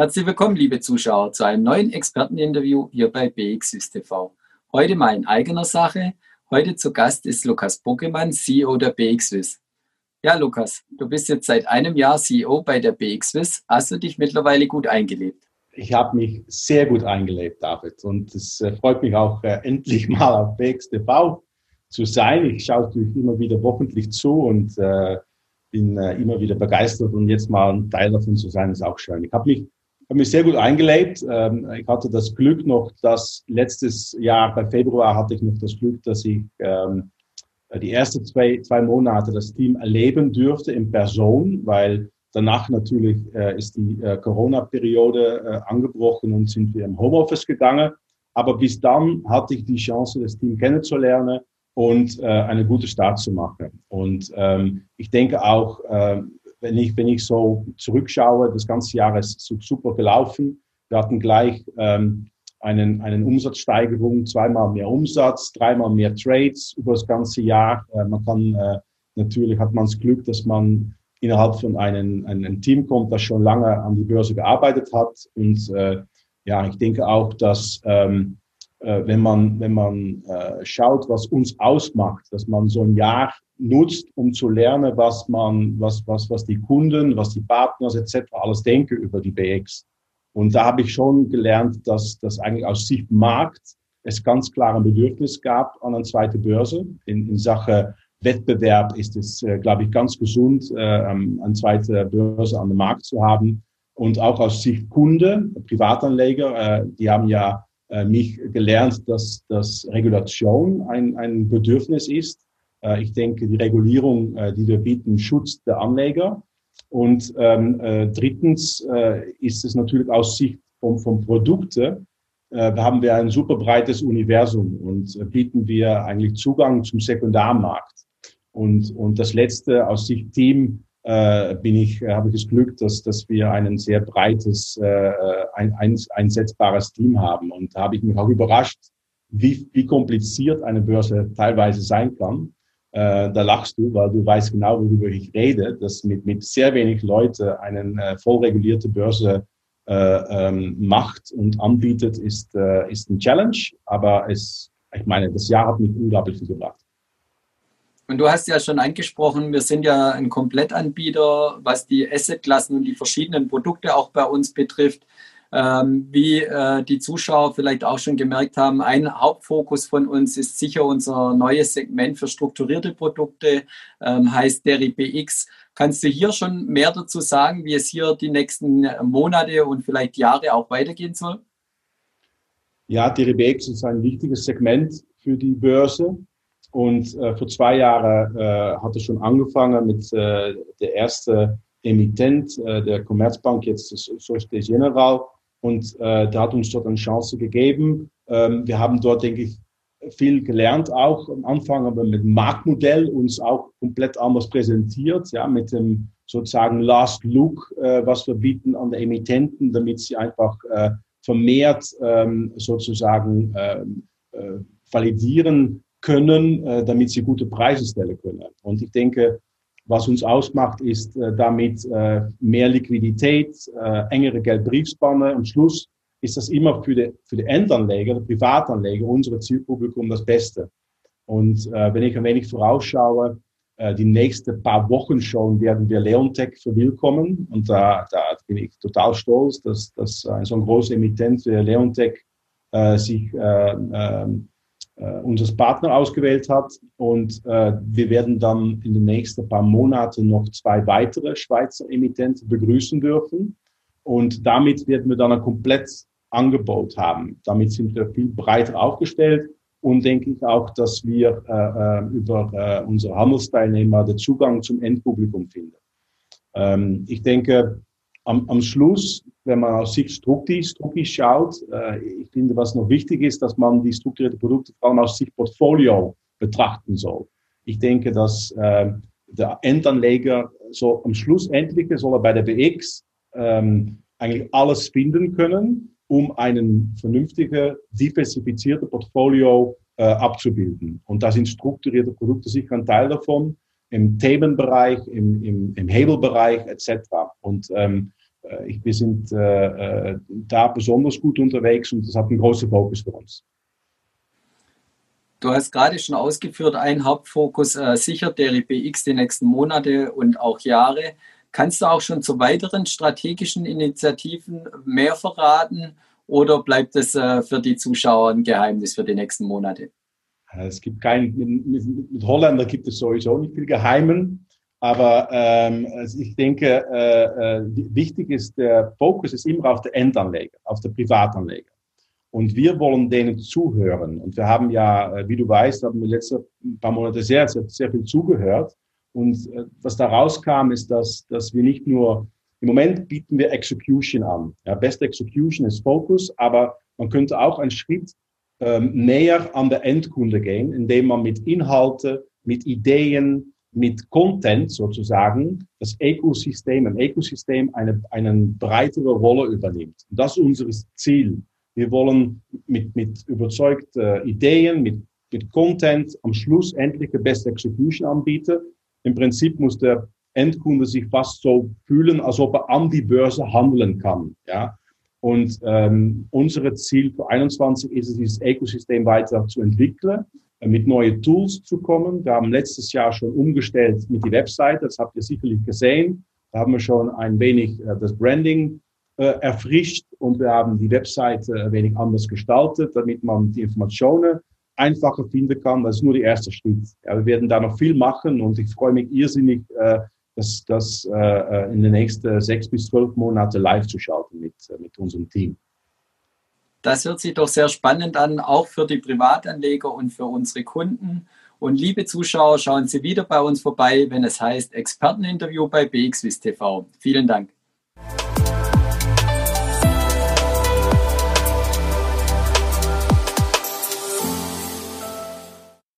Herzlich willkommen, liebe Zuschauer, zu einem neuen Experteninterview hier bei BXWIS TV. Heute mal in eigener Sache. Heute zu Gast ist Lukas Bogemann, CEO der BXWIS. Ja, Lukas, du bist jetzt seit einem Jahr CEO bei der BXWIS. Hast du dich mittlerweile gut eingelebt? Ich habe mich sehr gut eingelebt, David. Und es äh, freut mich auch, äh, endlich mal auf BX TV zu sein. Ich schaue natürlich immer wieder wochentlich zu und äh, bin äh, immer wieder begeistert. Und jetzt mal ein Teil davon zu sein, ist auch schön. Ich habe mich habe mich sehr gut eingelebt. Ähm, ich hatte das Glück noch, dass letztes Jahr bei Februar hatte ich noch das Glück, dass ich ähm, die ersten zwei, zwei Monate das Team erleben dürfte in Person, weil danach natürlich äh, ist die äh, Corona-Periode äh, angebrochen und sind wir im Homeoffice gegangen. Aber bis dann hatte ich die Chance, das Team kennenzulernen und äh, eine gute Start zu machen. Und ähm, ich denke auch, äh, wenn ich, wenn ich so zurückschaue, das ganze Jahr ist super gelaufen. Wir hatten gleich ähm, einen, einen Umsatzsteigerung, zweimal mehr Umsatz, dreimal mehr Trades über das ganze Jahr. Äh, man kann äh, natürlich hat man das Glück, dass man innerhalb von einem, einem Team kommt, das schon lange an die Börse gearbeitet hat. Und äh, ja, ich denke auch, dass ähm, äh, wenn man, wenn man äh, schaut, was uns ausmacht, dass man so ein Jahr nutzt, um zu lernen, was man, was, was, was die Kunden, was die Partners etc. alles denken über die BX. Und da habe ich schon gelernt, dass das eigentlich aus Sicht Markt es ganz klar ein Bedürfnis gab an eine zweite Börse. In, in Sache Wettbewerb ist es, äh, glaube ich, ganz gesund, äh, eine zweite Börse an dem Markt zu haben. Und auch aus Sicht Kunde, Privatanleger, äh, die haben ja äh, mich gelernt, dass, dass Regulation ein, ein Bedürfnis ist. Äh, ich denke, die Regulierung, äh, die wir bieten, schützt der Anleger. Und ähm, äh, drittens äh, ist es natürlich aus Sicht von, von Produkte, äh, haben wir ein super breites Universum und äh, bieten wir eigentlich Zugang zum Sekundarmarkt. Und, und das letzte aus Sicht Team äh, bin ich, äh, habe ich das Glück, dass, dass wir ein sehr breites, äh, ein, ein, einsetzbares Team haben. Und da habe ich mich auch überrascht, wie, wie kompliziert eine Börse teilweise sein kann. Äh, da lachst du, weil du weißt genau, worüber ich rede, dass mit, mit sehr wenig Leute eine äh, voll regulierte Börse äh, ähm, macht und anbietet, ist, äh, ist ein Challenge. Aber es, ich meine, das Jahr hat mich unglaublich viel gebracht. Und du hast ja schon angesprochen, wir sind ja ein Komplettanbieter, was die Assetklassen und die verschiedenen Produkte auch bei uns betrifft. Ähm, wie äh, die Zuschauer vielleicht auch schon gemerkt haben, ein Hauptfokus von uns ist sicher unser neues Segment für strukturierte Produkte, ähm, heißt DeriBX. Kannst du hier schon mehr dazu sagen, wie es hier die nächsten Monate und vielleicht Jahre auch weitergehen soll? Ja, DeriBX ist ein wichtiges Segment für die Börse. Und äh, vor zwei Jahren äh, hat es schon angefangen mit äh, der erste Emittent äh, der Commerzbank, jetzt Societe General. Und äh, der hat uns dort eine Chance gegeben. Ähm, wir haben dort, denke ich, viel gelernt auch am Anfang, aber mit dem Marktmodell uns auch komplett anders präsentiert, ja, mit dem sozusagen Last Look, äh, was wir bieten an die Emittenten, damit sie einfach äh, vermehrt ähm, sozusagen ähm, äh, validieren können, äh, damit sie gute Preise stellen können. Und ich denke, was uns ausmacht, ist äh, damit äh, mehr Liquidität, äh, engere Geldbriefspanne. Am Schluss ist das immer für die, für die Endanleger, die Privatanleger, unser Zielpublikum das Beste. Und äh, wenn ich ein wenig vorausschaue, äh, die nächsten paar Wochen schon werden wir Leontech verwillkommen. Und da, da bin ich total stolz, dass, dass ein so ein großer Emittent wie Leontech äh, sich äh, äh, äh, unser Partner ausgewählt hat. Und äh, wir werden dann in den nächsten paar Monaten noch zwei weitere Schweizer Emittenten begrüßen dürfen. Und damit werden wir dann ein komplettes Angebot haben. Damit sind wir viel breiter aufgestellt und denke ich auch, dass wir äh, äh über äh, unsere Handelsteilnehmer den Zugang zum Endpublikum finden. Ähm, ich denke, am, am Schluss, wenn man aus Sicht Strukti, Strukti schaut, äh, ich finde, was noch wichtig ist, dass man die strukturierten Produkte vor allem aus Sicht Portfolio betrachten soll. Ich denke, dass äh, der Endanleger so am Schluss endlich soll er bei der BX ähm, eigentlich alles finden können, um einen vernünftigen, diversifizierten Portfolio äh, abzubilden. Und da sind strukturierte Produkte sicher ein Teil davon, im Themenbereich, im, im, im Hebelbereich etc. Und ähm, äh, ich, wir sind äh, äh, da besonders gut unterwegs und das hat einen großen Fokus für uns. Du hast gerade schon ausgeführt, ein Hauptfokus äh, sichert der IPX die nächsten Monate und auch Jahre. Kannst du auch schon zu weiteren strategischen Initiativen mehr verraten oder bleibt es äh, für die Zuschauer ein Geheimnis für die nächsten Monate? Es gibt kein, mit Holländer gibt es sowieso nicht viel Geheimen, aber ähm, also ich denke, äh, äh, wichtig ist, der Fokus ist immer auf der Endanleger, auf der Privatanleger. Und wir wollen denen zuhören. Und wir haben ja, äh, wie du weißt, haben wir letzte paar Monate sehr, sehr, sehr viel zugehört. Und äh, was da rauskam, ist, dass, dass wir nicht nur, im Moment bieten wir Execution an. Ja, Best Execution ist Focus, aber man könnte auch einen Schritt ähm, näher an der Endkunde gehen, indem man mit Inhalte, mit Ideen, mit Content sozusagen das Ökosystem, ein Ökosystem eine, eine breitere Rolle übernimmt. Das ist unser Ziel. Wir wollen mit, mit überzeugten Ideen, mit, mit Content am Schluss endlich die beste Execution anbieten. Im Prinzip muss der Endkunde sich fast so fühlen, als ob er an die Börse handeln kann. Ja? Und ähm, unser Ziel für 21 ist es, dieses Ökosystem weiter zu entwickeln, äh, mit neuen Tools zu kommen. Wir haben letztes Jahr schon umgestellt mit die Webseite, das habt ihr sicherlich gesehen. Da haben wir schon ein wenig äh, das Branding äh, erfrischt und wir haben die Webseite ein wenig anders gestaltet, damit man die Informationen einfacher finden kann. Das ist nur der erste Schritt. Ja, wir werden da noch viel machen und ich freue mich irrsinnig, äh, das, das äh, in den nächsten sechs bis zwölf Monaten live zu schalten mit, mit unserem Team. Das hört sich doch sehr spannend an, auch für die Privatanleger und für unsere Kunden. Und liebe Zuschauer, schauen Sie wieder bei uns vorbei, wenn es heißt Experteninterview bei BXWIS TV. Vielen Dank.